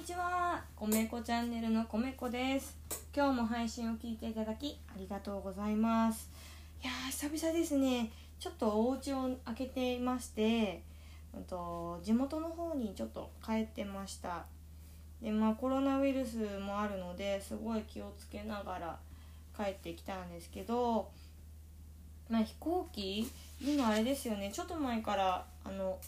にちは。米子チャンネルの米子です。今日も配信を聞いていただきありがとうございます。いやー久々ですね。ちょっとお家を開けていましてと地元の方にちょっと帰ってました。でまあコロナウイルスもあるのですごい気をつけながら帰ってきたんですけどまあ飛行機今あれですよね。ちょっと前からあの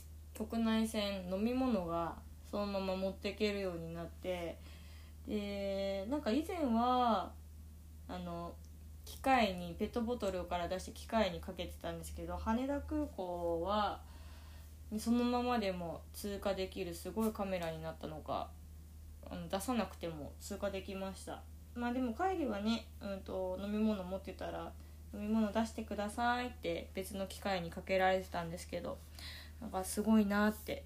国内線飲み物がそのまま持っていけるようになってでなんか以前はあの機械にペットボトルから出して機械にかけてたんですけど羽田空港はそのままでも通過できるすごいカメラになったのかあの出さなくても通過できました。まあでも帰りはね、うんと、飲み物持ってたら飲み物出してくださいって別の機械にかけられてたんですけどなんかすごいなって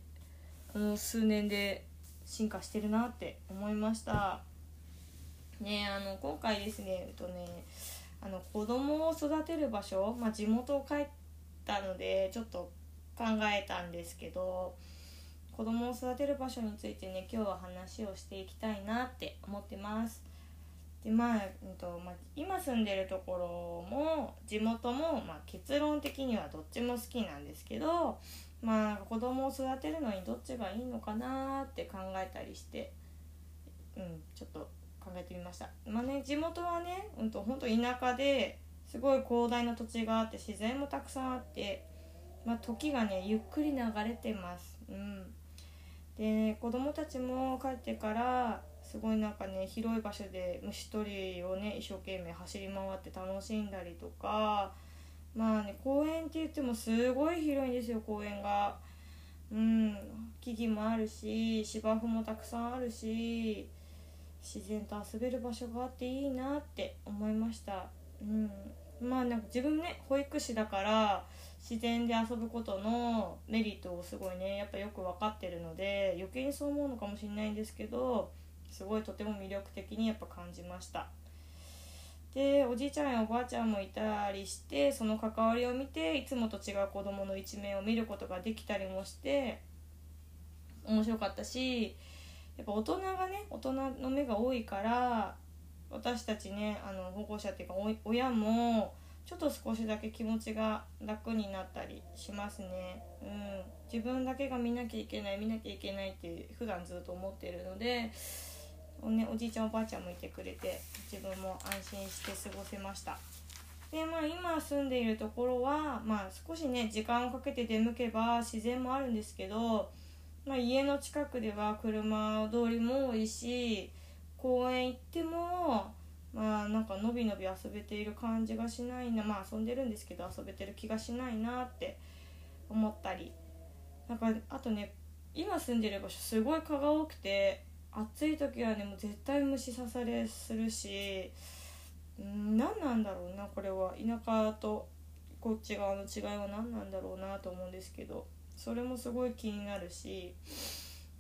この数年で進化してるなって思いました。ねあの今回ですねえっとねあの子供を育てる場所、まあ、地元を帰ったのでちょっと考えたんですけど子供を育てる場所についてね今日は話をしていきたいなって思ってます。でまあ、うんとまあ、今住んでるところも地元も、まあ、結論的にはどっちも好きなんですけどまあ子供を育てるのにどっちがいいのかなって考えたりしてうんちょっと考えてみました。まあね地元はね、うんと、本当田舎ですごい広大な土地があって自然もたくさんあってまあ時がねゆっくり流れてます。うん。で、子供たちも帰ってからすごいなんかね広い場所で虫取りをね一生懸命走り回って楽しんだりとかまあね公園って言ってもすごい広いんですよ公園が。うん。木々もあるし芝生もたくさんあるし自然と遊べる場所があっていいなって思いました。うん。まあなんか自分ね保育士だから自然で遊ぶことのメリットをすごいねやっぱよく分かってるので余計にそう思うのかもしれないんですけどすごいとても魅力的にやっぱ感じました。でおじいちゃんやおばあちゃんもいたりしてその関わりを見ていつもと違う子どもの一面を見ることができたりもして面白かったしやっぱ大人がね大人の目が多いから私たちねあの保護者っていうか親もちょっと少しだけ気持ちが楽になったりしますね。うん、自分だけが見なきゃいけない見なきゃいけないって普段ずっと思ってるのでお,、ね、おじいちゃんおばあちゃんもいてくれて自分も安心して過ごせました。でまあ今住んでいるところは、まあ、少しね時間をかけて出向けば自然もあるんですけど、まあ、家の近くでは車通りも多いし公園行ってもまあなんかのびのび遊べている感じがしないなまあ遊んでるんですけど遊べてる気がしないなって思ったり。なんかあとね今住んでる場所すごい蚊が多くて暑い時はねもう絶対虫刺されするしん何なんだろうなこれは。田舎とこっち側の違いは何なんだろうなと思うんですけどそれもすごい気になるし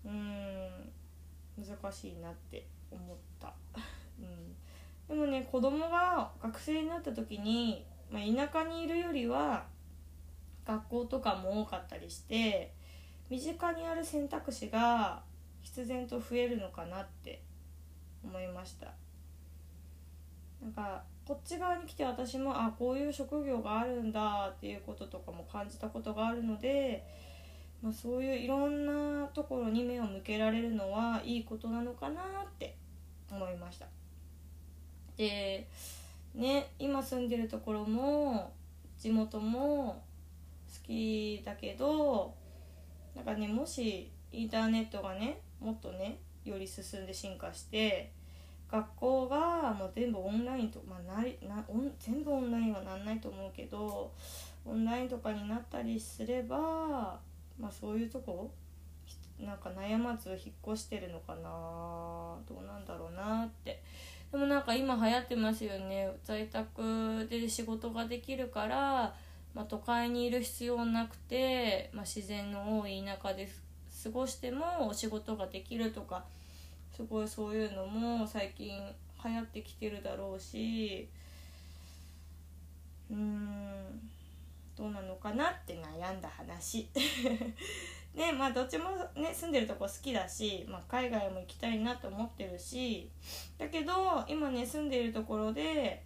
うん難しいなって思った、うん、でもね子供が学生になった時に、まあ、田舎にいるよりは学校とかも多かったりして身近にある選択肢が必然と増えるのかなって思いました。なんかこっち側に来て私もあこういう職業があるんだっていうこととかも感じたことがあるので、まあ、そういういろんなところに目を向けられるのはいいことなのかなって思いました。でね今住んでるところも地元も好きだけどなんかねもしインターネットがねもっとねより進んで進化して学校がもう全部オンラインとまあななオン全部オンラインはなんないと思うけどオンラインとかになったりすればまあそういうとこなんか悩まず引っ越してるのかなどうなんだろうなって。でもなんか今流行ってますよね。在宅で仕事ができるから、まあ、都会にいる必要なくて、まあ、自然の多い田舎です過ごしてもお仕事ができるとかすごいそういうのも最近流行ってきてるだろうしうーんどうなのかなって悩んだ話。ねまあどっちもね住んでるとこ好きだし、まあ、海外も行きたいなと思ってるしだけど今ね住んでいるところで、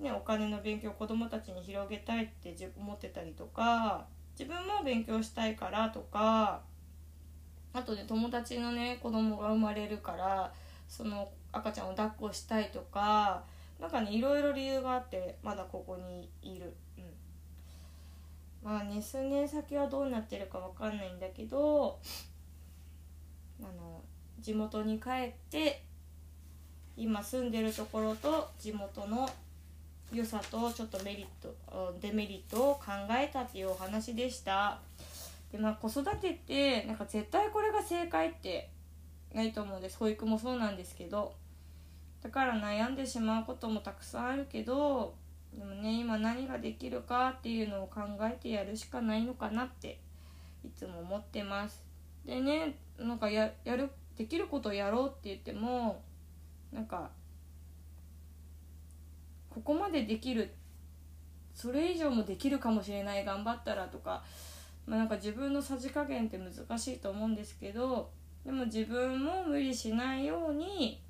ね、お金の勉強を子供たちに広げたいって思ってたりとか自分も勉強したいからとかあとね友達のね子供が生まれるからその赤ちゃんを抱っこしたいとかなんかねいろいろ理由があってまだここにいる。うんまあね数年先はどうなってるかわかんないんだけどあの地元に帰って今住んでるところと地元の良さとちょっとメリットデメリットを考えたっていうお話でしたでまあ子育てってなんか絶対これが正解ってないと思うんです。保育もそうなんですけど。だから悩んでしまうこともたくさんあるけどでもね今何ができるかっていうのを考えてやるしかないのかなっていつも思ってます。でねなんかやるできることをやろうって言ってもなんかここまでできるそれ以上もできるかもしれない頑張ったらとか、まあ、なんか自分のさじ加減って難しいと思うんですけどでも自分も無理しないように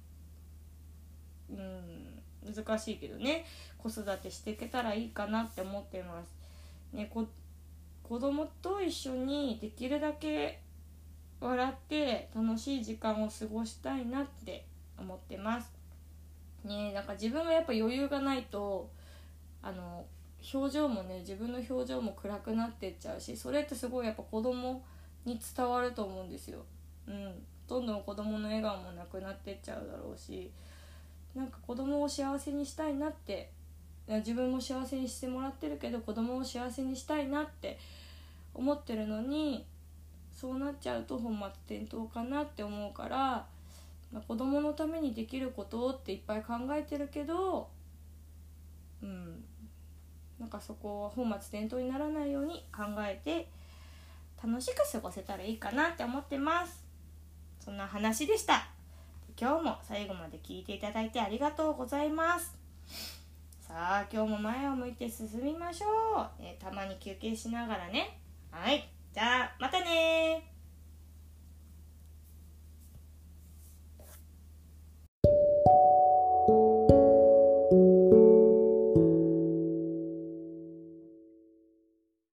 うん難しいけどね子育てしていけたらいいかなって思ってます。ね、こ子供と一緒にできるだけ笑って楽しい時間を過ごしたいなって思ってます。ねなんか自分がやっぱ余裕がないとあの表情もね自分の表情も暗くなってっちゃうしそれってすごいやっぱ子供に伝わると思うんですよ。うん、どんどん子供の笑顔もなくなってっちゃうだろうしなんか子供を幸せにしたいなって自分も幸せにしてもらってるけど子供を幸せにしたいなって思ってるのにそうなっちゃうと本末転倒かなって思うから、まあ、子供のためにできることっていっぱい考えてるけどうんなんかそこは本末転倒にならないように考えて楽しく過ごせたらいいかなって思ってます。そんな話でした。今日も最後まで聞いていただいてありがとうございます。さあ今日も前を向いて進みましょう、えー、たまに休憩しながらね。はい。じゃあまたね